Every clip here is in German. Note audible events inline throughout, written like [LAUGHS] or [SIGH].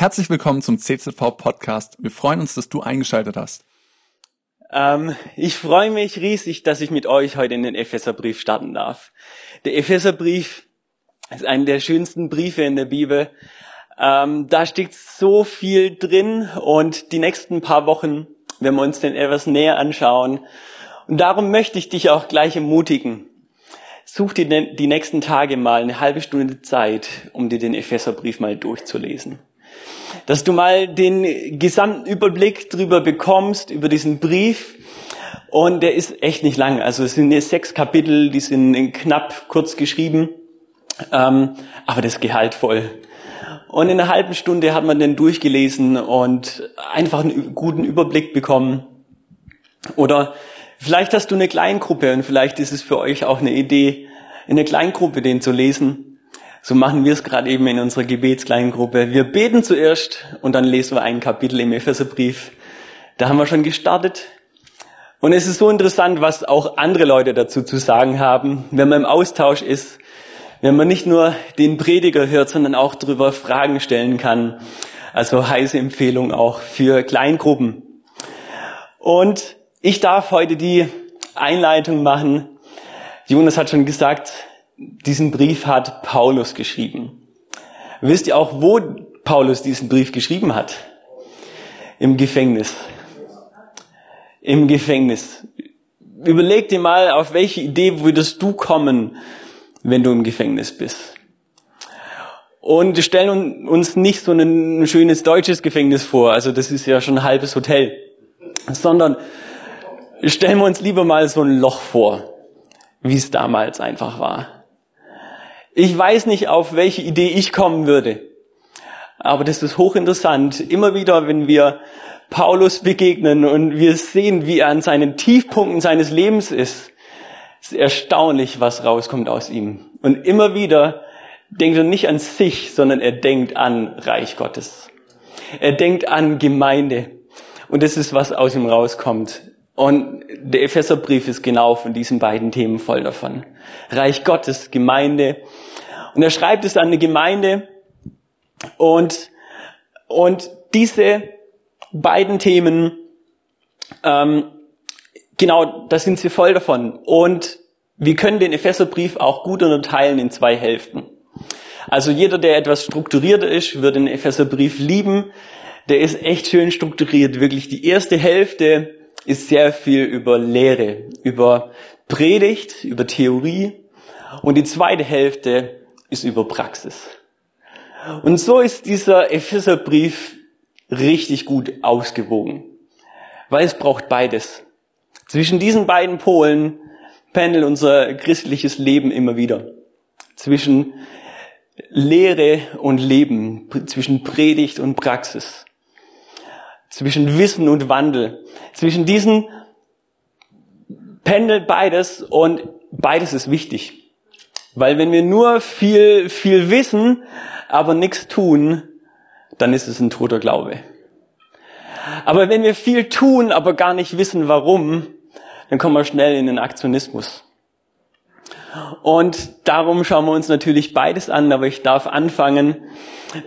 Herzlich willkommen zum CZV Podcast. Wir freuen uns, dass du eingeschaltet hast. Ähm, ich freue mich riesig, dass ich mit euch heute in den Epheserbrief starten darf. Der Epheserbrief ist einer der schönsten Briefe in der Bibel. Ähm, da steckt so viel drin und die nächsten paar Wochen werden wir uns den etwas näher anschauen. Und darum möchte ich dich auch gleich ermutigen. Such dir die nächsten Tage mal eine halbe Stunde Zeit, um dir den Epheserbrief mal durchzulesen dass du mal den gesamten Überblick drüber bekommst, über diesen Brief. Und der ist echt nicht lang. Also es sind sechs Kapitel, die sind knapp kurz geschrieben, ähm, aber das Gehalt voll. Und in einer halben Stunde hat man den durchgelesen und einfach einen guten Überblick bekommen. Oder vielleicht hast du eine Kleingruppe und vielleicht ist es für euch auch eine Idee, in der Kleingruppe den zu lesen. So machen wir es gerade eben in unserer Gebetskleingruppe. Wir beten zuerst und dann lesen wir ein Kapitel im Epheserbrief. Da haben wir schon gestartet. Und es ist so interessant, was auch andere Leute dazu zu sagen haben, wenn man im Austausch ist, wenn man nicht nur den Prediger hört, sondern auch darüber Fragen stellen kann. Also heiße Empfehlung auch für Kleingruppen. Und ich darf heute die Einleitung machen. Jonas hat schon gesagt, diesen Brief hat Paulus geschrieben. Wisst ihr auch, wo Paulus diesen Brief geschrieben hat? Im Gefängnis. Im Gefängnis. Überleg dir mal, auf welche Idee würdest du kommen, wenn du im Gefängnis bist. Und stellen uns nicht so ein schönes deutsches Gefängnis vor, also das ist ja schon ein halbes Hotel, sondern stellen wir uns lieber mal so ein Loch vor, wie es damals einfach war. Ich weiß nicht, auf welche Idee ich kommen würde. Aber das ist hochinteressant. Immer wieder, wenn wir Paulus begegnen und wir sehen, wie er an seinen Tiefpunkten seines Lebens ist, ist erstaunlich, was rauskommt aus ihm. Und immer wieder denkt er nicht an sich, sondern er denkt an Reich Gottes. Er denkt an Gemeinde. Und das ist, was aus ihm rauskommt. Und der Epheserbrief ist genau von diesen beiden Themen voll davon. Reich Gottes, Gemeinde. Und er schreibt es an eine Gemeinde. Und, und diese beiden Themen, ähm, genau, da sind sie voll davon. Und wir können den Epheserbrief auch gut unterteilen in zwei Hälften. Also jeder, der etwas strukturierter ist, wird den Epheserbrief lieben. Der ist echt schön strukturiert. Wirklich die erste Hälfte ist sehr viel über Lehre, über Predigt, über Theorie und die zweite Hälfte ist über Praxis. Und so ist dieser Epheserbrief richtig gut ausgewogen, weil es braucht beides. Zwischen diesen beiden Polen pendelt unser christliches Leben immer wieder. Zwischen Lehre und Leben, zwischen Predigt und Praxis zwischen Wissen und Wandel. Zwischen diesen pendelt beides und beides ist wichtig. Weil wenn wir nur viel, viel wissen, aber nichts tun, dann ist es ein toter Glaube. Aber wenn wir viel tun, aber gar nicht wissen, warum, dann kommen wir schnell in den Aktionismus. Und darum schauen wir uns natürlich beides an, aber ich darf anfangen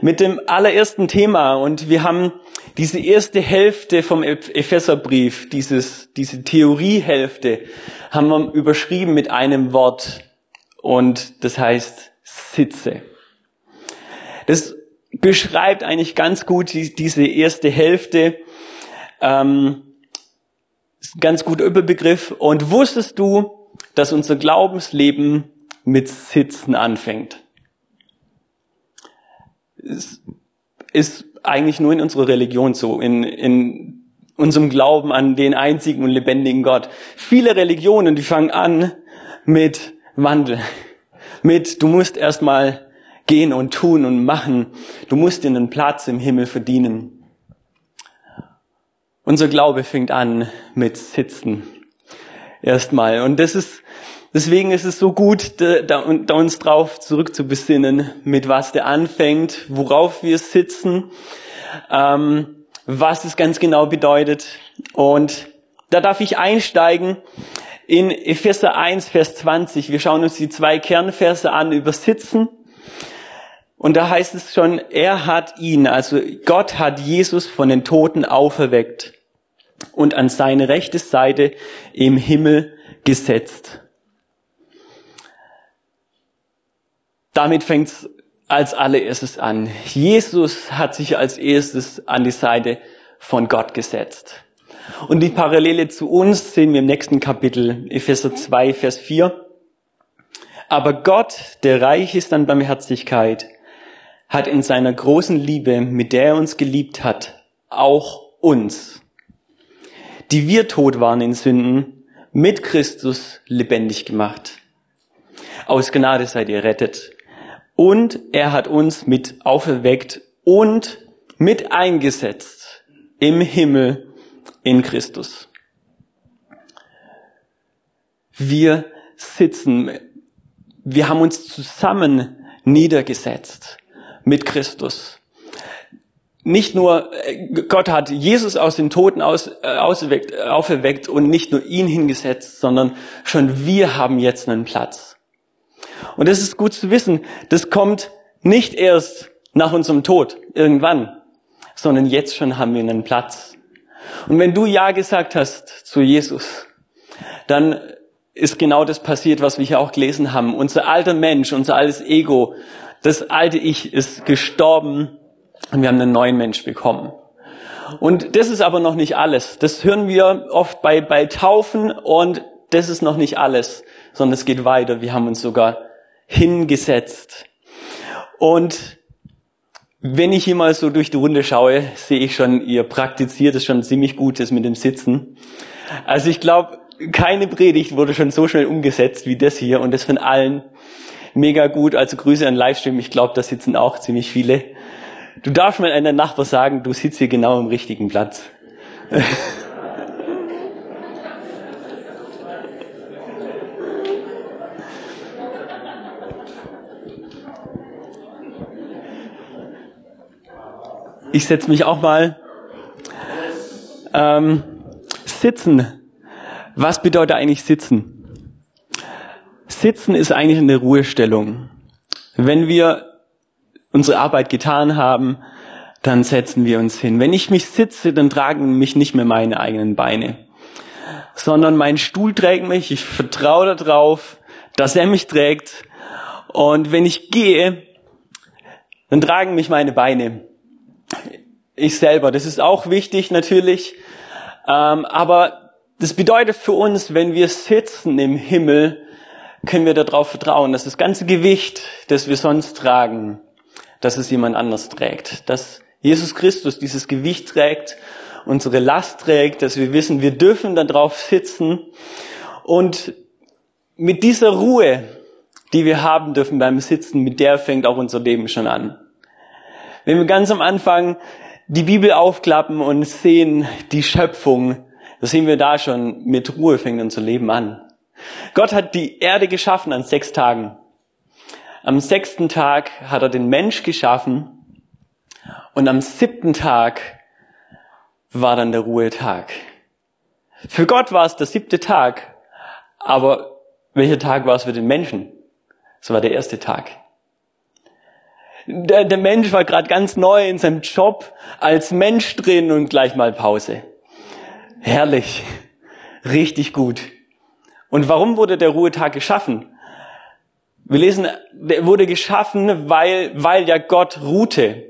mit dem allerersten Thema. Und wir haben diese erste Hälfte vom Epheserbrief, dieses, diese Theoriehälfte, haben wir überschrieben mit einem Wort. Und das heißt Sitze. Das beschreibt eigentlich ganz gut die, diese erste Hälfte. Ähm, ganz guter Überbegriff. Und wusstest du, dass unser Glaubensleben mit Sitzen anfängt? Es ist eigentlich nur in unserer Religion so, in, in unserem Glauben an den einzigen und lebendigen Gott. Viele Religionen, die fangen an mit Wandel, mit du musst erstmal gehen und tun und machen, du musst dir einen Platz im Himmel verdienen. Unser Glaube fängt an mit Sitzen erstmal und das ist Deswegen ist es so gut, da, da uns drauf zurückzubesinnen, mit was der anfängt, worauf wir sitzen, ähm, was es ganz genau bedeutet. Und da darf ich einsteigen in Epheser 1, Vers 20. Wir schauen uns die zwei Kernverse an über Sitzen. Und da heißt es schon, er hat ihn, also Gott hat Jesus von den Toten auferweckt und an seine rechte Seite im Himmel gesetzt. Damit fängt es als allererstes an. Jesus hat sich als erstes an die Seite von Gott gesetzt. Und die Parallele zu uns sehen wir im nächsten Kapitel, Epheser 2, Vers 4. Aber Gott, der reich ist an Barmherzigkeit, hat in seiner großen Liebe, mit der er uns geliebt hat, auch uns, die wir tot waren in Sünden, mit Christus lebendig gemacht. Aus Gnade seid ihr rettet. Und er hat uns mit auferweckt und mit eingesetzt im Himmel in Christus. Wir sitzen, wir haben uns zusammen niedergesetzt mit Christus. Nicht nur Gott hat Jesus aus den Toten aus, äh, auferweckt, auferweckt und nicht nur ihn hingesetzt, sondern schon wir haben jetzt einen Platz. Und das ist gut zu wissen. Das kommt nicht erst nach unserem Tod irgendwann, sondern jetzt schon haben wir einen Platz. Und wenn du Ja gesagt hast zu Jesus, dann ist genau das passiert, was wir hier auch gelesen haben. Unser alter Mensch, unser altes Ego, das alte Ich ist gestorben und wir haben einen neuen Mensch bekommen. Und das ist aber noch nicht alles. Das hören wir oft bei, bei Taufen und das ist noch nicht alles, sondern es geht weiter. Wir haben uns sogar hingesetzt. Und wenn ich hier mal so durch die Runde schaue, sehe ich schon, ihr praktiziert es schon ziemlich gut, das mit dem Sitzen. Also ich glaube, keine Predigt wurde schon so schnell umgesetzt wie das hier und das von allen mega gut. Also Grüße an Livestream. Ich glaube, da sitzen auch ziemlich viele. Du darfst mal einem Nachbar sagen, du sitzt hier genau im richtigen Platz. Ich setze mich auch mal. Ähm, sitzen. Was bedeutet eigentlich sitzen? Sitzen ist eigentlich eine Ruhestellung. Wenn wir unsere Arbeit getan haben, dann setzen wir uns hin. Wenn ich mich sitze, dann tragen mich nicht mehr meine eigenen Beine, sondern mein Stuhl trägt mich. Ich vertraue darauf, dass er mich trägt. Und wenn ich gehe, dann tragen mich meine Beine ich selber. Das ist auch wichtig natürlich. Ähm, aber das bedeutet für uns, wenn wir sitzen im Himmel, können wir darauf vertrauen, dass das ganze Gewicht, das wir sonst tragen, dass es jemand anders trägt. Dass Jesus Christus dieses Gewicht trägt, unsere Last trägt, dass wir wissen, wir dürfen darauf sitzen. Und mit dieser Ruhe, die wir haben dürfen beim Sitzen, mit der fängt auch unser Leben schon an. Wenn wir ganz am Anfang die Bibel aufklappen und sehen die Schöpfung, da sehen wir da schon, mit Ruhe fängt unser Leben an. Gott hat die Erde geschaffen an sechs Tagen. Am sechsten Tag hat er den Mensch geschaffen und am siebten Tag war dann der Ruhetag. Für Gott war es der siebte Tag, aber welcher Tag war es für den Menschen? Es war der erste Tag. Der, der Mensch war gerade ganz neu in seinem Job als Mensch drin und gleich mal Pause. Herrlich. Richtig gut. Und warum wurde der Ruhetag geschaffen? Wir lesen, der wurde geschaffen, weil, weil ja Gott ruhte.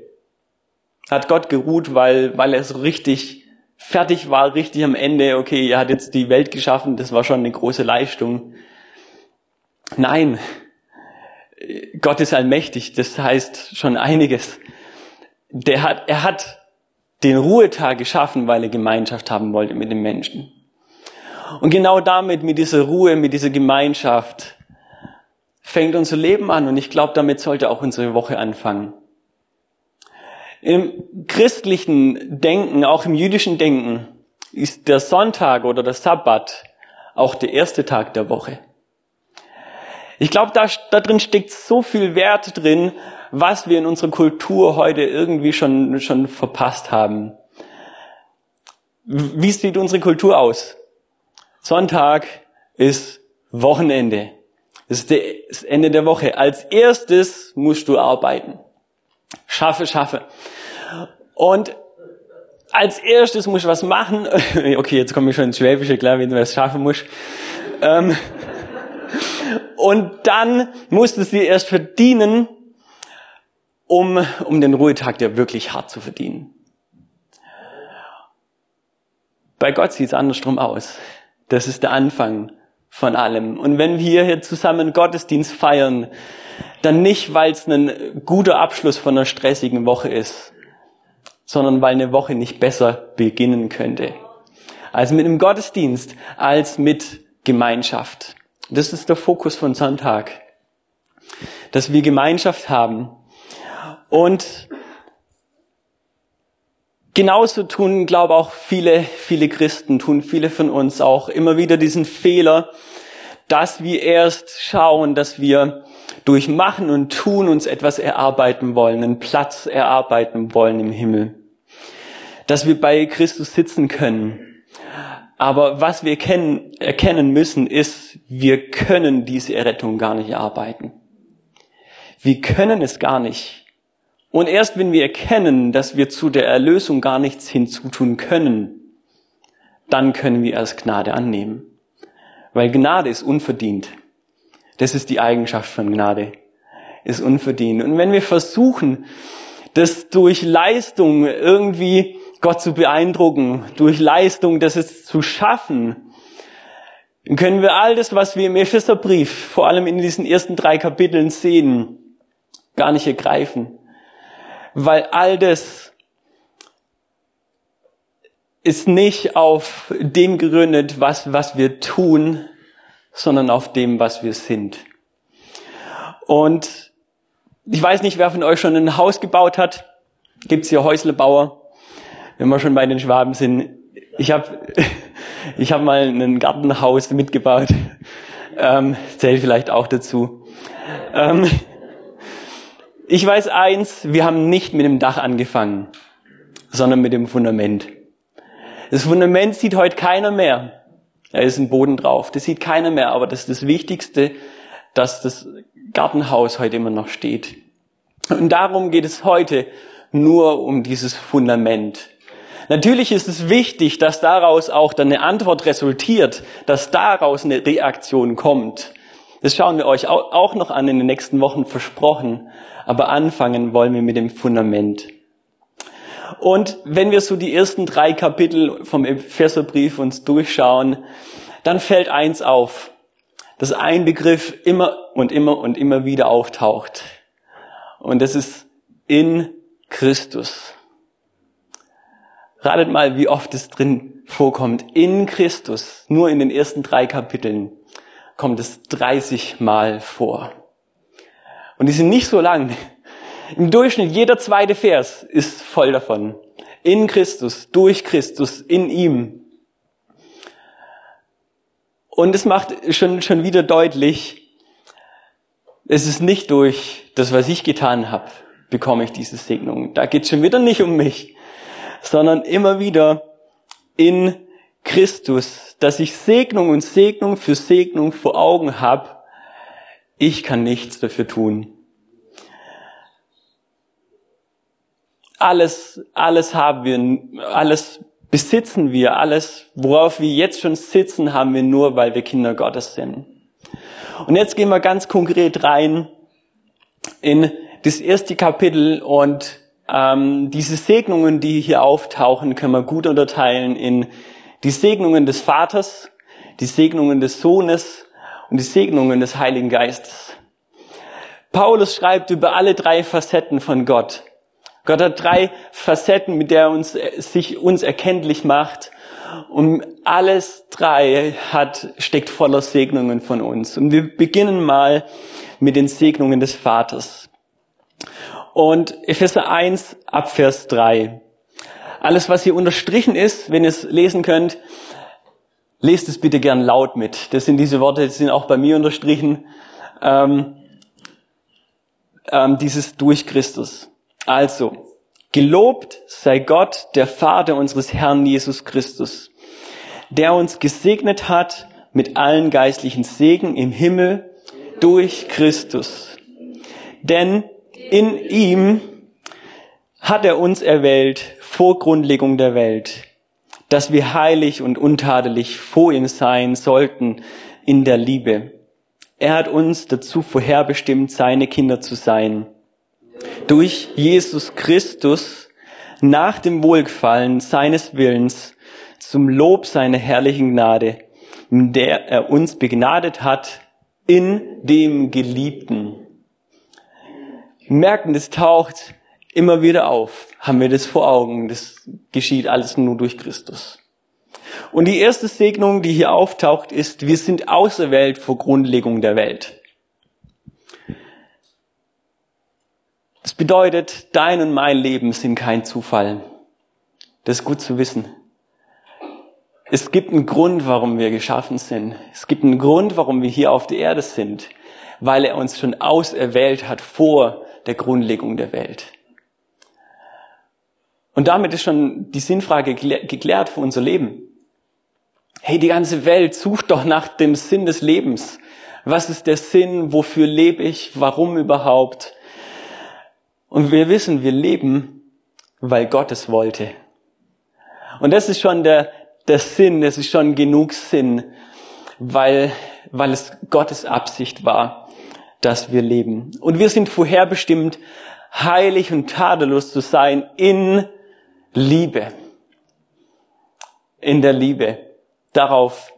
Hat Gott geruht, weil, weil er so richtig fertig war, richtig am Ende. Okay, er hat jetzt die Welt geschaffen, das war schon eine große Leistung. Nein, Gott ist allmächtig, das heißt schon einiges. Der hat, er hat den Ruhetag geschaffen, weil er Gemeinschaft haben wollte mit den Menschen. Und genau damit, mit dieser Ruhe, mit dieser Gemeinschaft, fängt unser Leben an und ich glaube, damit sollte auch unsere Woche anfangen. Im christlichen Denken, auch im jüdischen Denken, ist der Sonntag oder der Sabbat auch der erste Tag der Woche. Ich glaube, da, da drin steckt so viel Wert drin, was wir in unserer Kultur heute irgendwie schon, schon verpasst haben. Wie sieht unsere Kultur aus? Sonntag ist Wochenende. Das ist das Ende der Woche. Als erstes musst du arbeiten. Schaffe, schaffe. Und als erstes muss ich was machen. [LAUGHS] Okay, jetzt komme ich schon ins Schwäbische, klar, wenn du was schaffen musst. Ähm, [LAUGHS] und dann musst du sie erst verdienen, um, um den Ruhetag der wirklich hart zu verdienen. Bei Gott sieht es andersrum aus. Das ist der Anfang von allem. Und wenn wir hier zusammen Gottesdienst feiern, dann nicht, weil es ein guter Abschluss von einer stressigen Woche ist, sondern weil eine Woche nicht besser beginnen könnte. Also mit einem Gottesdienst als mit Gemeinschaft. Das ist der Fokus von Sonntag. Dass wir Gemeinschaft haben. Und genauso tun, glaube auch viele, viele Christen, tun viele von uns auch immer wieder diesen Fehler, dass wir erst schauen, dass wir durch Machen und Tun uns etwas erarbeiten wollen, einen Platz erarbeiten wollen im Himmel. Dass wir bei Christus sitzen können. Aber was wir kennen, erkennen müssen, ist, wir können diese Errettung gar nicht erarbeiten. Wir können es gar nicht. Und erst wenn wir erkennen, dass wir zu der Erlösung gar nichts hinzutun können, dann können wir erst Gnade annehmen. Weil Gnade ist unverdient. Das ist die Eigenschaft von Gnade. Ist unverdient. Und wenn wir versuchen, das durch Leistung irgendwie Gott zu beeindrucken, durch Leistung das es zu schaffen, dann können wir all das, was wir im Epheserbrief, vor allem in diesen ersten drei Kapiteln sehen, gar nicht ergreifen. Weil all das ist nicht auf dem gegründet, was, was wir tun, sondern auf dem, was wir sind. Und ich weiß nicht, wer von euch schon ein Haus gebaut hat. Gibt's hier Häuslebauer? wenn wir schon bei den Schwaben sind, ich habe [LAUGHS] ich hab mal ein Gartenhaus mitgebaut. Ähm, zählt vielleicht auch dazu. Ähm, ich weiß eins, wir haben nicht mit dem Dach angefangen, sondern mit dem Fundament. Das Fundament sieht heute keiner mehr. Da ist ein Boden drauf. Das sieht keiner mehr, aber das ist das Wichtigste, dass das Gartenhaus heute immer noch steht. Und darum geht es heute nur um dieses Fundament. Natürlich ist es wichtig, dass daraus auch dann eine Antwort resultiert, dass daraus eine Reaktion kommt. Das schauen wir euch auch noch an in den nächsten Wochen versprochen. Aber anfangen wollen wir mit dem Fundament. Und wenn wir so die ersten drei Kapitel vom Epheserbrief uns durchschauen, dann fällt eins auf, dass ein Begriff immer und immer und immer wieder auftaucht. Und das ist in Christus. Ratet mal, wie oft es drin vorkommt. In Christus, nur in den ersten drei Kapiteln, kommt es 30 Mal vor. Und die sind nicht so lang. Im Durchschnitt jeder zweite Vers ist voll davon. In Christus, durch Christus, in ihm. Und es macht schon, schon wieder deutlich, es ist nicht durch das, was ich getan habe, bekomme ich diese Segnung. Da geht es schon wieder nicht um mich, sondern immer wieder in Christus, dass ich Segnung und Segnung für Segnung vor Augen habe. Ich kann nichts dafür tun. Alles, alles haben wir, alles besitzen wir, alles, worauf wir jetzt schon sitzen, haben wir nur, weil wir Kinder Gottes sind. Und jetzt gehen wir ganz konkret rein in das erste Kapitel und ähm, diese Segnungen, die hier auftauchen, können wir gut unterteilen in die Segnungen des Vaters, die Segnungen des Sohnes und die Segnungen des Heiligen Geistes. Paulus schreibt über alle drei Facetten von Gott. Gott hat drei Facetten, mit der er uns, sich uns erkenntlich macht. Und alles drei hat, steckt voller Segnungen von uns. Und wir beginnen mal mit den Segnungen des Vaters und Epheser 1 ab Vers 3. Alles, was hier unterstrichen ist, wenn ihr es lesen könnt, lest es bitte gern laut mit. Das sind diese Worte, die sind auch bei mir unterstrichen. Ähm, ähm, dieses durch Christus. Also, gelobt sei Gott, der Vater unseres Herrn Jesus Christus, der uns gesegnet hat mit allen geistlichen Segen im Himmel durch Christus. Denn in ihm hat er uns erwählt vor Grundlegung der Welt, dass wir heilig und untadelig vor ihm sein sollten in der Liebe. Er hat uns dazu vorherbestimmt, seine Kinder zu sein. Durch Jesus Christus nach dem Wohlgefallen seines Willens zum Lob seiner herrlichen Gnade, in der er uns begnadet hat in dem Geliebten. Merken, das taucht immer wieder auf, haben wir das vor Augen. Das geschieht alles nur durch Christus. Und die erste Segnung, die hier auftaucht, ist, wir sind auserwählt vor Grundlegung der Welt. Das bedeutet, dein und mein Leben sind kein Zufall. Das ist gut zu wissen. Es gibt einen Grund, warum wir geschaffen sind. Es gibt einen Grund, warum wir hier auf der Erde sind, weil er uns schon auserwählt hat vor der Grundlegung der Welt. Und damit ist schon die Sinnfrage geklärt für unser Leben. Hey, die ganze Welt sucht doch nach dem Sinn des Lebens. Was ist der Sinn? Wofür lebe ich? Warum überhaupt? Und wir wissen, wir leben, weil Gott es wollte. Und das ist schon der, der Sinn, das ist schon genug Sinn, weil, weil es Gottes Absicht war, dass wir leben. Und wir sind vorherbestimmt, heilig und tadellos zu sein in Liebe. In der Liebe. Darauf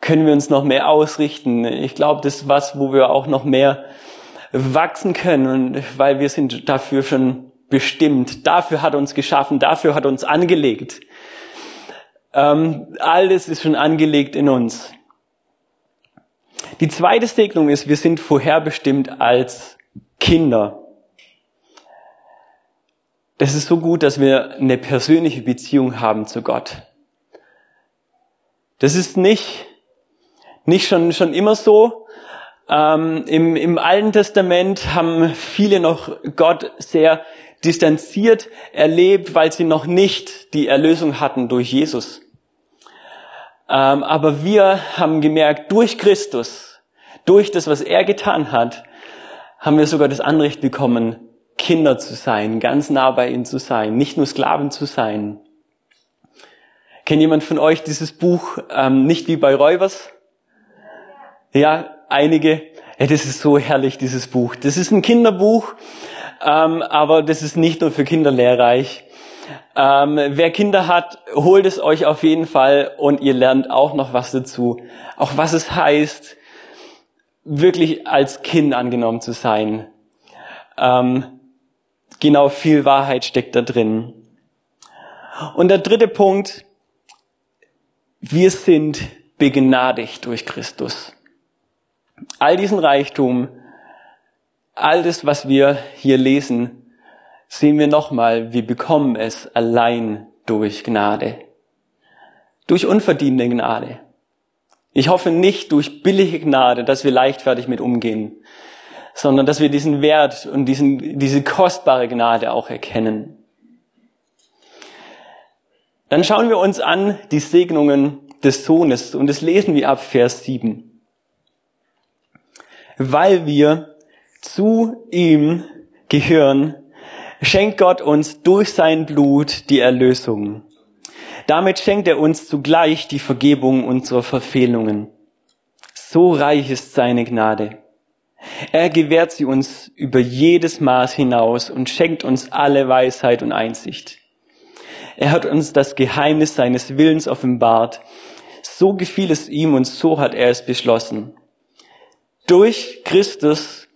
können wir uns noch mehr ausrichten. Ich glaube, das ist was, wo wir auch noch mehr wachsen können, und weil wir sind dafür schon bestimmt. Dafür hat uns geschaffen, dafür hat uns angelegt. Ähm, alles ist schon angelegt in uns. Die zweite Segnung ist, wir sind vorherbestimmt als Kinder. Das ist so gut, dass wir eine persönliche Beziehung haben zu Gott. Das ist nicht, nicht schon, schon immer so. Ähm, im, Im Alten Testament haben viele noch Gott sehr distanziert erlebt, weil sie noch nicht die Erlösung hatten durch Jesus. Ähm, aber wir haben gemerkt, durch Christus, durch das, was er getan hat, haben wir sogar das Anrecht bekommen, Kinder zu sein, ganz nah bei ihm zu sein, nicht nur Sklaven zu sein. Kennt jemand von euch dieses Buch ähm, nicht wie bei Räubers? Ja, einige. Ja, das ist so herrlich, dieses Buch. Das ist ein Kinderbuch, ähm, aber das ist nicht nur für Kinder lehrreich. Ähm, wer Kinder hat, holt es euch auf jeden Fall und ihr lernt auch noch was dazu. Auch was es heißt, wirklich als Kind angenommen zu sein. Ähm, genau viel Wahrheit steckt da drin. Und der dritte Punkt, wir sind begnadigt durch Christus. All diesen Reichtum, all das, was wir hier lesen, sehen wir nochmal, wir bekommen es allein durch Gnade. Durch unverdiente Gnade. Ich hoffe nicht durch billige Gnade, dass wir leichtfertig mit umgehen, sondern dass wir diesen Wert und diesen, diese kostbare Gnade auch erkennen. Dann schauen wir uns an die Segnungen des Sohnes und das lesen wir ab Vers 7. Weil wir zu ihm gehören, schenkt Gott uns durch sein Blut die Erlösung. Damit schenkt er uns zugleich die Vergebung unserer Verfehlungen. So reich ist seine Gnade. Er gewährt sie uns über jedes Maß hinaus und schenkt uns alle Weisheit und Einsicht. Er hat uns das Geheimnis seines Willens offenbart. So gefiel es ihm und so hat er es beschlossen. Durch Christus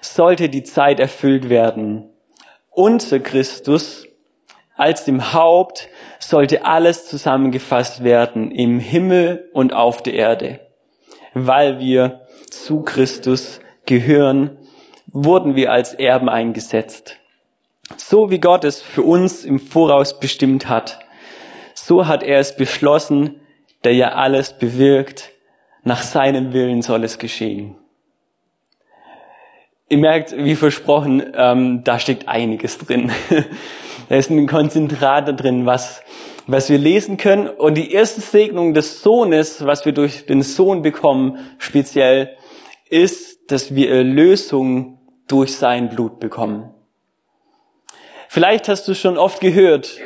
sollte die Zeit erfüllt werden. Unser Christus als dem Haupt sollte alles zusammengefasst werden im Himmel und auf der Erde, weil wir zu Christus gehören, wurden wir als Erben eingesetzt. So wie Gott es für uns im Voraus bestimmt hat, so hat er es beschlossen, der ja alles bewirkt, nach seinem Willen soll es geschehen. Ihr merkt, wie versprochen, ähm, da steckt einiges drin. [LAUGHS] da ist ein Konzentrat drin, was, was wir lesen können. Und die erste Segnung des Sohnes, was wir durch den Sohn bekommen, speziell, ist, dass wir Erlösung durch sein Blut bekommen. Vielleicht hast du schon oft gehört,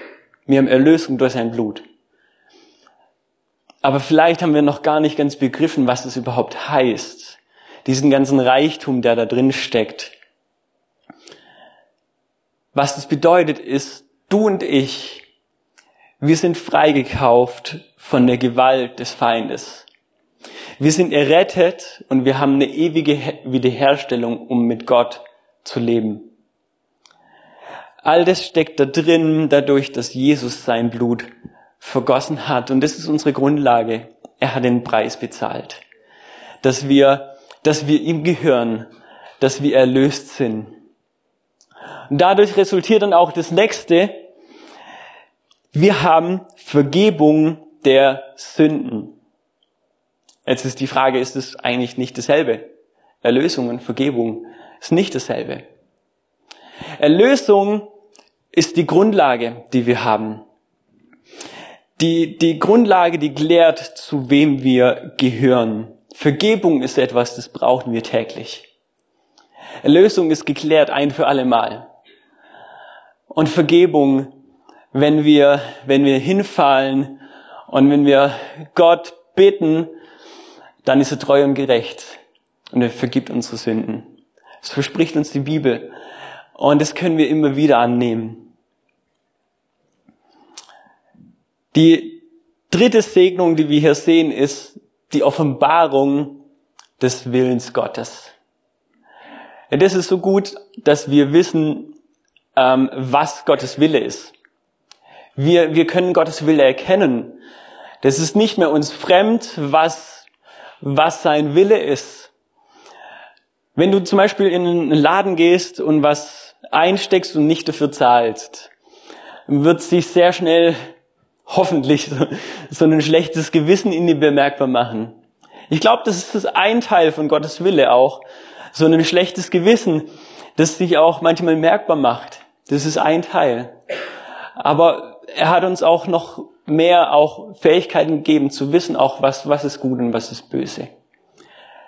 wir haben Erlösung durch sein Blut. Aber vielleicht haben wir noch gar nicht ganz begriffen, was es überhaupt heißt. Diesen ganzen Reichtum, der da drin steckt. Was das bedeutet ist, du und ich, wir sind freigekauft von der Gewalt des Feindes. Wir sind errettet und wir haben eine ewige Wiederherstellung, um mit Gott zu leben. All das steckt da drin, dadurch, dass Jesus sein Blut vergossen hat. Und das ist unsere Grundlage. Er hat den Preis bezahlt. Dass wir, dass wir ihm gehören, dass wir erlöst sind. Und dadurch resultiert dann auch das nächste. Wir haben Vergebung der Sünden. Jetzt ist die Frage, ist es eigentlich nicht dasselbe? Erlösung und Vergebung ist nicht dasselbe. Erlösung ist die Grundlage, die wir haben. Die, die Grundlage, die klärt, zu wem wir gehören. Vergebung ist etwas, das brauchen wir täglich. Erlösung ist geklärt ein für alle Mal. Und Vergebung, wenn wir, wenn wir hinfallen und wenn wir Gott bitten, dann ist er treu und gerecht und er vergibt unsere Sünden. Das verspricht uns die Bibel. Und das können wir immer wieder annehmen. Die dritte Segnung, die wir hier sehen, ist die Offenbarung des Willens Gottes. Ja, das ist so gut, dass wir wissen, ähm, was Gottes Wille ist. Wir, wir können Gottes Wille erkennen. Das ist nicht mehr uns fremd, was, was sein Wille ist. Wenn du zum Beispiel in einen Laden gehst und was einsteckst und nicht dafür zahlst, wird sich sehr schnell [LAUGHS] hoffentlich so, ein schlechtes Gewissen in dir bemerkbar machen. Ich glaube, das ist das ein Teil von Gottes Wille auch. So ein schlechtes Gewissen, das sich auch manchmal merkbar macht. Das ist ein Teil. Aber er hat uns auch noch mehr auch Fähigkeiten gegeben zu wissen, auch was, was ist gut und was ist böse.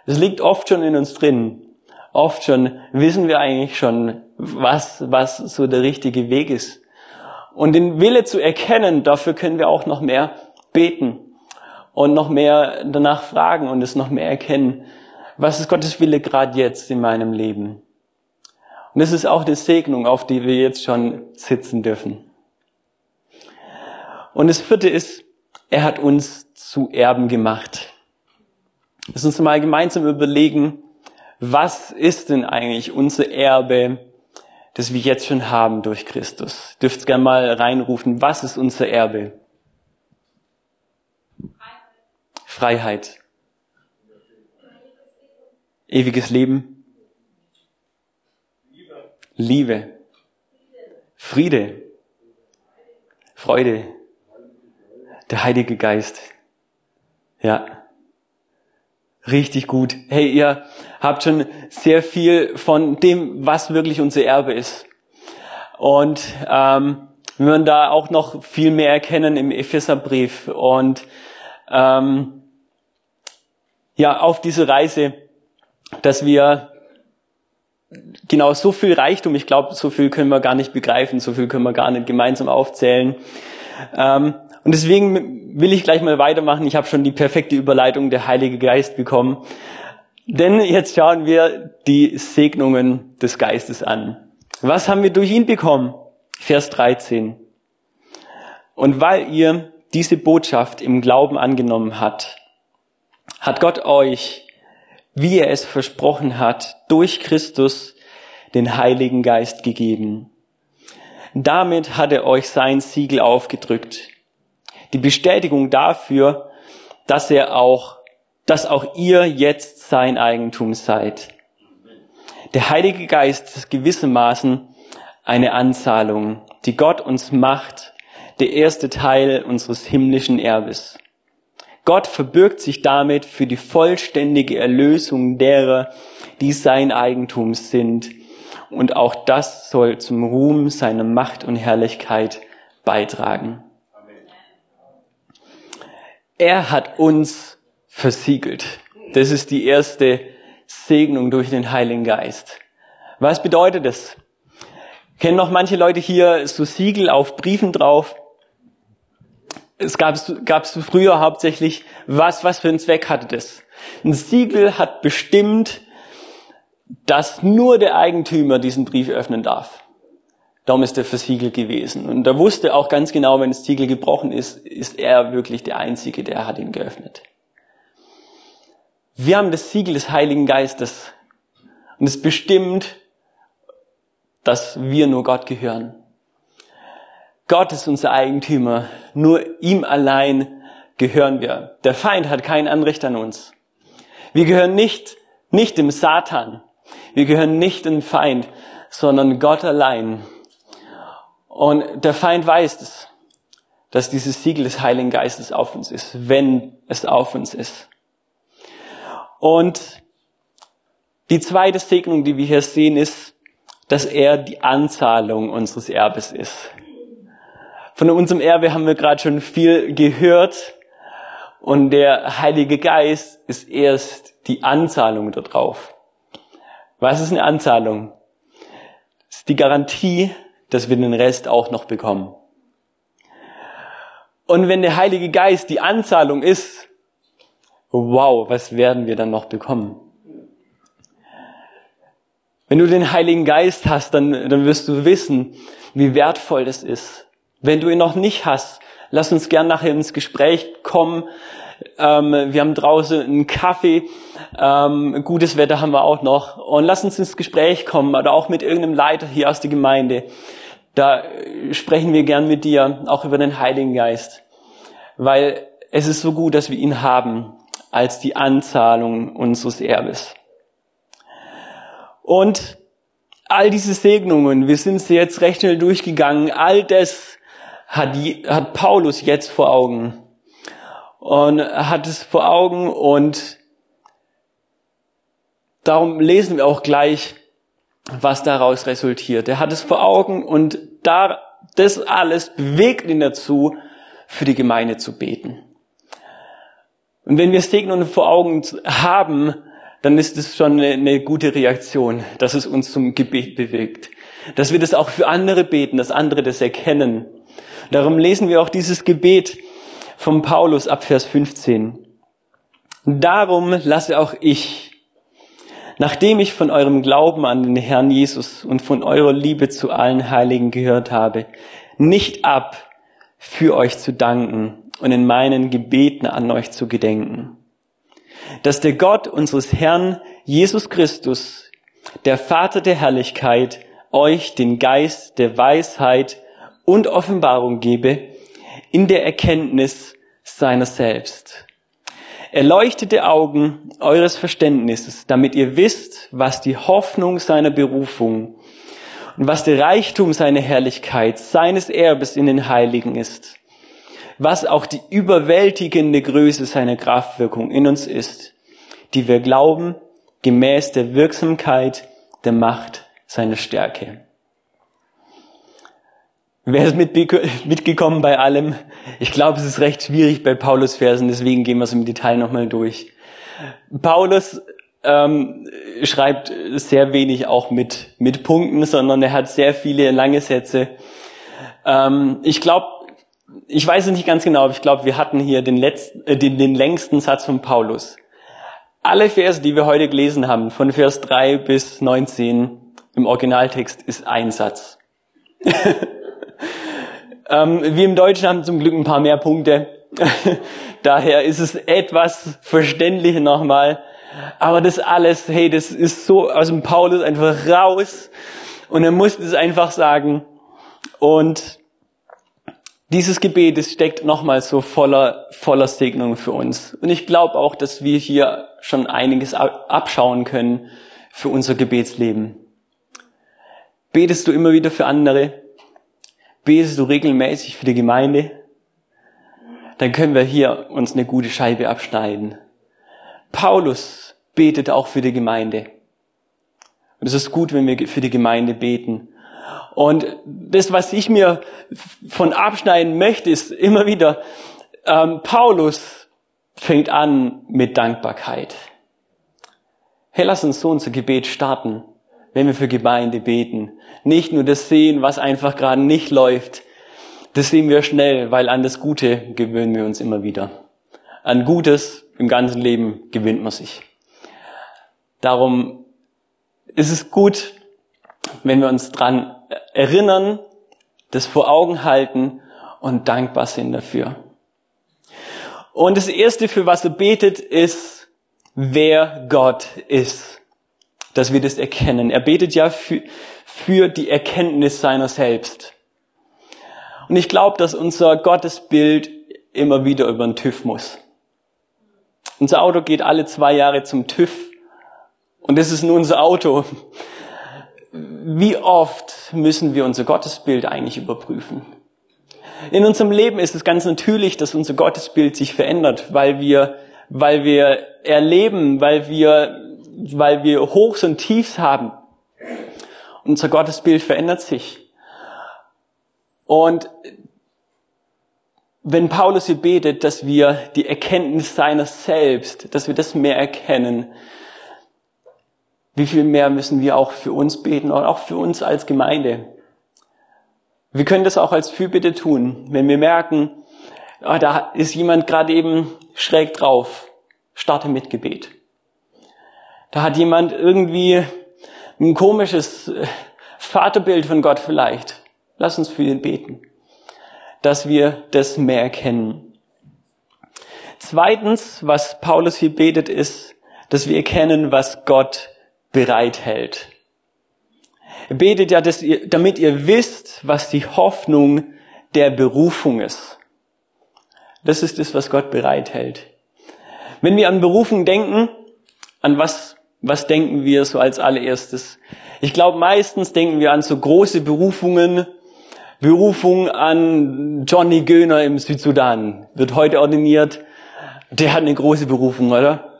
Es liegt oft schon in uns drin oft schon wissen wir eigentlich schon, was, was so der richtige Weg ist. Und den Wille zu erkennen, dafür können wir auch noch mehr beten und noch mehr danach fragen und es noch mehr erkennen. Was ist Gottes Wille gerade jetzt in meinem Leben? Und das ist auch die Segnung, auf die wir jetzt schon sitzen dürfen. Und das vierte ist, er hat uns zu Erben gemacht. Lass uns mal gemeinsam überlegen, was ist denn eigentlich unser Erbe, das wir jetzt schon haben durch Christus? Dürft gerne mal reinrufen, was ist unser Erbe? Freiheit. Ewiges Leben. Liebe. Friede. Freude. Der Heilige Geist. Ja. Richtig gut. Hey, ihr habt schon sehr viel von dem, was wirklich unser Erbe ist. Und ähm, wir werden da auch noch viel mehr erkennen im Epheserbrief. Und ähm, ja, auf diese Reise, dass wir genau so viel Reichtum, ich glaube, so viel können wir gar nicht begreifen, so viel können wir gar nicht gemeinsam aufzählen. Ähm, und deswegen will ich gleich mal weitermachen. Ich habe schon die perfekte Überleitung der Heilige Geist bekommen. Denn jetzt schauen wir die Segnungen des Geistes an. Was haben wir durch ihn bekommen? Vers 13. Und weil ihr diese Botschaft im Glauben angenommen habt, hat Gott euch, wie er es versprochen hat, durch Christus den Heiligen Geist gegeben. Damit hat er euch sein Siegel aufgedrückt, die Bestätigung dafür, dass er auch, dass auch ihr jetzt sein Eigentum seid. Der Heilige Geist ist gewissermaßen eine Anzahlung, die Gott uns macht, der erste Teil unseres himmlischen Erbes. Gott verbirgt sich damit für die vollständige Erlösung derer, die sein Eigentum sind. Und auch das soll zum Ruhm seiner Macht und Herrlichkeit beitragen. Er hat uns versiegelt. Das ist die erste Segnung durch den Heiligen Geist. Was bedeutet das? Kennen noch manche Leute hier so Siegel auf Briefen drauf? Es gab es früher hauptsächlich, was, was für einen Zweck hatte das? Ein Siegel hat bestimmt, dass nur der Eigentümer diesen Brief öffnen darf. Darum ist er versiegelt gewesen. Und er wusste auch ganz genau, wenn das Siegel gebrochen ist, ist er wirklich der Einzige, der hat ihn geöffnet. Wir haben das Siegel des Heiligen Geistes. Und es bestimmt, dass wir nur Gott gehören. Gott ist unser Eigentümer. Nur ihm allein gehören wir. Der Feind hat kein Anrecht an uns. Wir gehören nicht, nicht dem Satan. Wir gehören nicht dem Feind, sondern Gott allein. Und der Feind weiß es, dass dieses Siegel des Heiligen Geistes auf uns ist, wenn es auf uns ist. Und die zweite Segnung, die wir hier sehen, ist, dass er die Anzahlung unseres Erbes ist. Von unserem Erbe haben wir gerade schon viel gehört und der Heilige Geist ist erst die Anzahlung darauf. Was ist eine Anzahlung? Das ist die Garantie, dass wir den Rest auch noch bekommen. Und wenn der Heilige Geist die Anzahlung ist, wow, was werden wir dann noch bekommen? Wenn du den Heiligen Geist hast, dann, dann wirst du wissen, wie wertvoll das ist. Wenn du ihn noch nicht hast, lass uns gern nachher ins Gespräch kommen. Ähm, wir haben draußen einen Kaffee, ähm, gutes Wetter haben wir auch noch. Und lass uns ins Gespräch kommen oder auch mit irgendeinem Leiter hier aus der Gemeinde. Da sprechen wir gern mit dir, auch über den Heiligen Geist. Weil es ist so gut, dass wir ihn haben als die Anzahlung unseres Erbes. Und all diese Segnungen, wir sind sie jetzt recht schnell durchgegangen, all das hat, hat Paulus jetzt vor Augen. Und hat es vor Augen und darum lesen wir auch gleich, was daraus resultiert. Er hat es vor Augen und da, das alles bewegt ihn dazu, für die Gemeinde zu beten. Und wenn wir Segnungen vor Augen haben, dann ist es schon eine, eine, gute Reaktion, dass es uns zum Gebet bewegt. Dass wir das auch für andere beten, dass andere das erkennen. Darum lesen wir auch dieses Gebet vom Paulus ab Vers 15. Darum lasse auch ich, nachdem ich von eurem Glauben an den Herrn Jesus und von eurer Liebe zu allen Heiligen gehört habe, nicht ab, für euch zu danken und in meinen Gebeten an euch zu gedenken. Dass der Gott unseres Herrn Jesus Christus, der Vater der Herrlichkeit, euch den Geist der Weisheit und Offenbarung gebe in der Erkenntnis seiner selbst. Erleuchtete Augen eures Verständnisses, damit ihr wisst, was die Hoffnung seiner Berufung und was der Reichtum seiner Herrlichkeit, seines Erbes in den Heiligen ist, was auch die überwältigende Größe seiner Kraftwirkung in uns ist, die wir glauben, gemäß der Wirksamkeit der Macht seiner Stärke. Wer ist mitgekommen bei allem? Ich glaube, es ist recht schwierig bei Paulus Versen, deswegen gehen wir es im Detail nochmal durch. Paulus ähm, schreibt sehr wenig auch mit, mit Punkten, sondern er hat sehr viele lange Sätze. Ähm, ich glaube, ich weiß es nicht ganz genau, aber ich glaube, wir hatten hier den, letzten, äh, den, den längsten Satz von Paulus. Alle Verse, die wir heute gelesen haben, von Vers 3 bis 19 im Originaltext, ist ein Satz. [LAUGHS] Ähm, wir im Deutschen haben zum Glück ein paar mehr Punkte. [LAUGHS] Daher ist es etwas verständlicher nochmal. Aber das alles, hey, das ist so aus dem Paulus einfach raus. Und er musste es einfach sagen. Und dieses Gebet, es steckt nochmal so voller, voller Segnung für uns. Und ich glaube auch, dass wir hier schon einiges abschauen können für unser Gebetsleben. Betest du immer wieder für andere? Betest du regelmäßig für die Gemeinde? Dann können wir hier uns eine gute Scheibe abschneiden. Paulus betet auch für die Gemeinde. Und es ist gut, wenn wir für die Gemeinde beten. Und das, was ich mir von abschneiden möchte, ist immer wieder, ähm, Paulus fängt an mit Dankbarkeit. Hey, lass uns so unser Gebet starten. Wenn wir für Gemeinde beten. Nicht nur das sehen, was einfach gerade nicht läuft. Das sehen wir schnell, weil an das Gute gewöhnen wir uns immer wieder. An Gutes im ganzen Leben gewöhnt man sich. Darum ist es gut, wenn wir uns dran erinnern, das vor Augen halten und dankbar sind dafür. Und das erste, für was er betet, ist, wer Gott ist. Dass wir das erkennen. Er betet ja für, für die Erkenntnis seiner selbst. Und ich glaube, dass unser Gottesbild immer wieder über den TÜV muss. Unser Auto geht alle zwei Jahre zum TÜV. Und das ist nur unser Auto. Wie oft müssen wir unser Gottesbild eigentlich überprüfen? In unserem Leben ist es ganz natürlich, dass unser Gottesbild sich verändert, weil wir, weil wir erleben, weil wir, weil wir Hochs und Tiefs haben. Unser Gottesbild verändert sich. Und wenn Paulus hier betet, dass wir die Erkenntnis seiner selbst, dass wir das mehr erkennen, wie viel mehr müssen wir auch für uns beten und auch für uns als Gemeinde. Wir können das auch als Fürbitte tun, wenn wir merken, oh, da ist jemand gerade eben schräg drauf, starte mit Gebet. Da hat jemand irgendwie ein komisches äh, Vaterbild von Gott vielleicht. Lass uns für ihn beten, dass wir das mehr erkennen. Zweitens, was Paulus hier betet, ist, dass wir erkennen, was Gott bereithält. Er betet ja, dass ihr, damit ihr wisst, was die Hoffnung der Berufung ist. Das ist es, was Gott bereithält. Wenn wir an Berufung denken, an was, was denken wir so als allererstes? Ich glaube, meistens denken wir an so große Berufungen. Berufung an Johnny Göhner im Südsudan wird heute ordiniert. Der hat eine große Berufung, oder?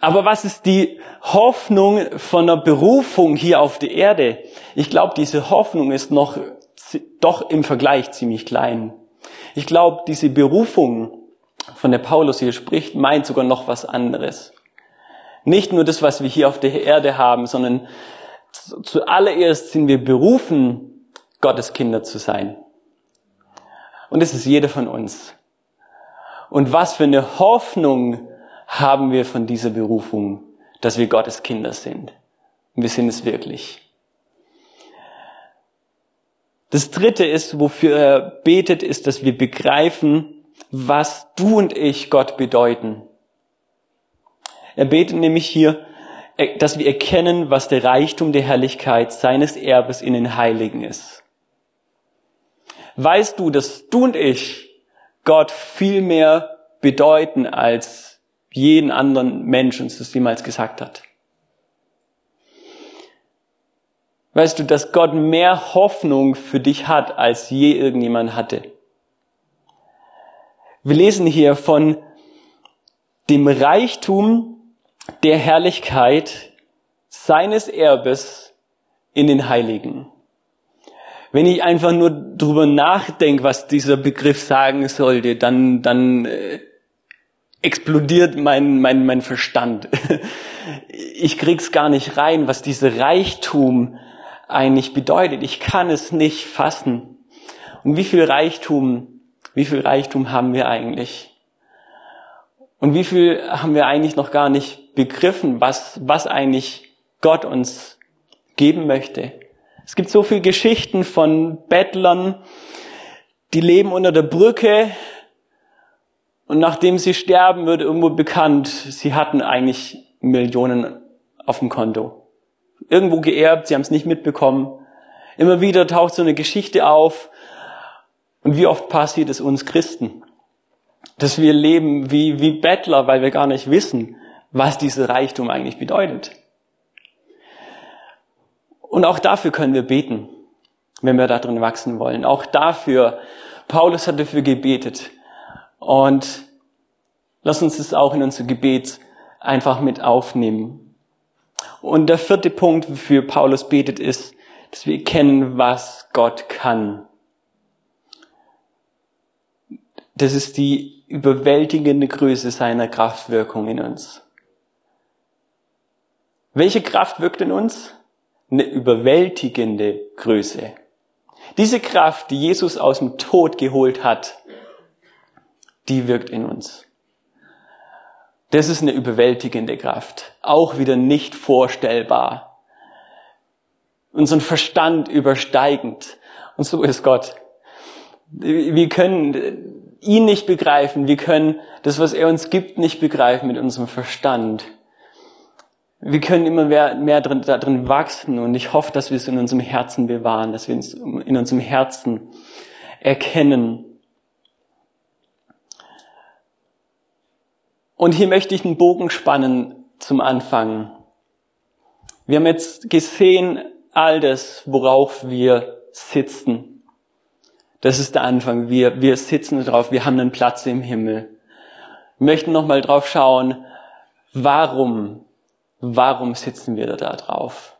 Aber was ist die Hoffnung von der Berufung hier auf der Erde? Ich glaube, diese Hoffnung ist noch doch im Vergleich ziemlich klein. Ich glaube, diese Berufung, von der Paulus hier spricht, meint sogar noch was anderes. Nicht nur das, was wir hier auf der Erde haben, sondern zuallererst sind wir berufen, Gottes Kinder zu sein. Und das ist jeder von uns. Und was für eine Hoffnung haben wir von dieser Berufung, dass wir Gottes Kinder sind. Und wir sind es wirklich. Das dritte ist, wofür er betet, ist, dass wir begreifen, was du und ich Gott bedeuten. Er betet nämlich hier, dass wir erkennen, was der Reichtum der Herrlichkeit seines Erbes in den Heiligen ist. Weißt du, dass du und ich Gott viel mehr bedeuten als jeden anderen Mensch uns das jemals gesagt hat. Weißt du, dass Gott mehr Hoffnung für dich hat, als je irgendjemand hatte. Wir lesen hier von dem Reichtum der Herrlichkeit seines Erbes in den Heiligen. Wenn ich einfach nur drüber nachdenke, was dieser Begriff sagen sollte, dann, dann äh, explodiert mein, mein, mein Verstand. [LAUGHS] Ich krieg's gar nicht rein, was dieser Reichtum eigentlich bedeutet. Ich kann es nicht fassen. Und wie viel Reichtum, wie viel Reichtum haben wir eigentlich? Und wie viel haben wir eigentlich noch gar nicht begriffen, was, was eigentlich Gott uns geben möchte? Es gibt so viele Geschichten von Bettlern, die leben unter der Brücke, und nachdem sie sterben, wird irgendwo bekannt, sie hatten eigentlich Millionen auf dem Konto. Irgendwo geerbt, sie haben es nicht mitbekommen. Immer wieder taucht so eine Geschichte auf. Und wie oft passiert es uns Christen? Dass wir leben wie, wie Bettler, weil wir gar nicht wissen, was dieser Reichtum eigentlich bedeutet. Und auch dafür können wir beten, wenn wir darin wachsen wollen. Auch dafür, Paulus hat dafür gebetet, und lass uns das auch in unser Gebet einfach mit aufnehmen. Und der vierte Punkt, wofür Paulus betet, ist, dass wir kennen, was Gott kann. Das ist die überwältigende Größe seiner Kraftwirkung in uns. Welche Kraft wirkt in uns? eine überwältigende Größe. Diese Kraft, die Jesus aus dem Tod geholt hat, die wirkt in uns. Das ist eine überwältigende Kraft. Auch wieder nicht vorstellbar. Unseren Verstand übersteigend. Und so ist Gott. Wir können ihn nicht begreifen. Wir können das, was er uns gibt, nicht begreifen mit unserem Verstand. Wir können immer mehr, mehr drin, darin wachsen und ich hoffe, dass wir es in unserem Herzen bewahren, dass wir es in unserem Herzen erkennen. Und hier möchte ich einen Bogen spannen zum Anfang. Wir haben jetzt gesehen, all das, worauf wir sitzen. Das ist der Anfang. Wir, wir sitzen drauf, wir haben einen Platz im Himmel. Wir möchten nochmal drauf schauen, warum, warum sitzen wir da drauf?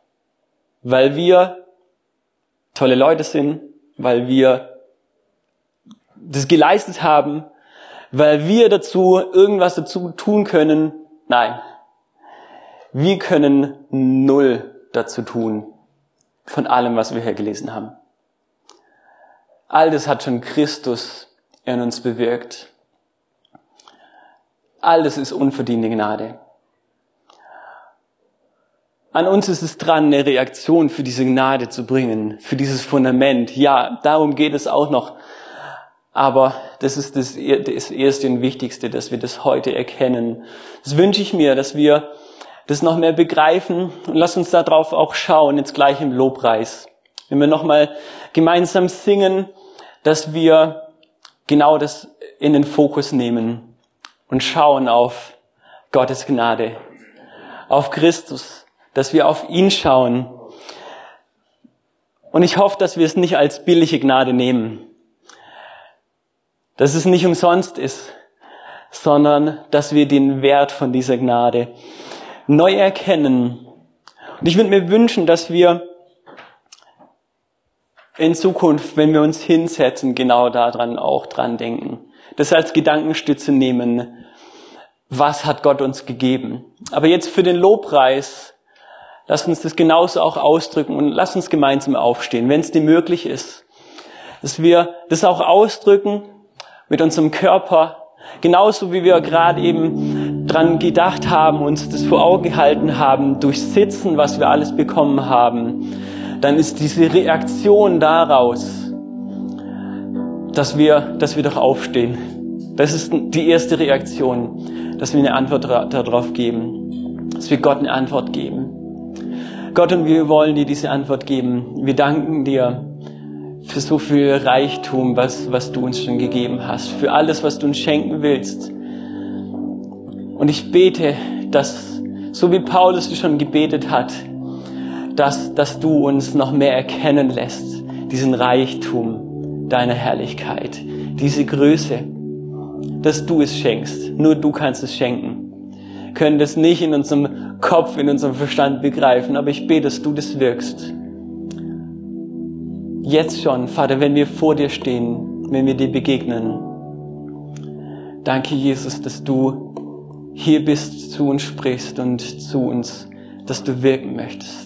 Weil wir tolle Leute sind, weil wir das geleistet haben, weil wir dazu irgendwas dazu tun können. Nein. Wir können null dazu tun von allem, was wir hier gelesen haben. All das hat schon Christus in uns bewirkt. All das ist unverdiente Gnade. An uns ist es dran, eine Reaktion für diese Gnade zu bringen, für dieses Fundament. Ja, darum geht es auch noch. Aber das ist das, das Erste und Wichtigste, dass wir das heute erkennen. Das wünsche ich mir, dass wir das noch mehr begreifen und lass uns darauf auch schauen, jetzt gleich im Lobpreis. Wenn wir nochmal gemeinsam singen, dass wir genau das in den Fokus nehmen und schauen auf Gottes Gnade, auf Christus, dass wir auf ihn schauen. Und ich hoffe, dass wir es nicht als billige Gnade nehmen, dass es nicht umsonst ist, sondern dass wir den Wert von dieser Gnade neu erkennen. Und ich würde mir wünschen, dass wir in Zukunft, wenn wir uns hinsetzen, genau daran auch dran denken. Das als Gedankenstütze nehmen. Was hat Gott uns gegeben? Aber jetzt für den Lobpreis, lasst uns das genauso auch ausdrücken und lasst uns gemeinsam aufstehen, wenn es dir möglich ist. Dass wir das auch ausdrücken mit unserem Körper, genauso wie wir gerade eben dran gedacht haben, uns das vor Augen gehalten haben, durch Sitzen, was wir alles bekommen haben, dann ist diese Reaktion daraus, dass wir, dass wir doch aufstehen. Das ist die erste Reaktion, dass wir eine Antwort darauf geben, dass wir Gott eine Antwort geben. Gott, und wir wollen dir diese Antwort geben. Wir danken dir für so viel Reichtum, was, was du uns schon gegeben hast, für alles, was du uns schenken willst. Und ich bete, dass, so wie Paulus schon gebetet hat, dass, dass du uns noch mehr erkennen lässt, diesen Reichtum deiner Herrlichkeit, diese Größe, dass du es schenkst. Nur du kannst es schenken. Wir können das nicht in unserem Kopf, in unserem Verstand begreifen, aber ich bete, dass du das wirkst jetzt schon, Vater, wenn wir vor dir stehen, wenn wir dir begegnen. Danke, Jesus, dass du hier bist, zu uns sprichst und zu uns, dass du wirken möchtest.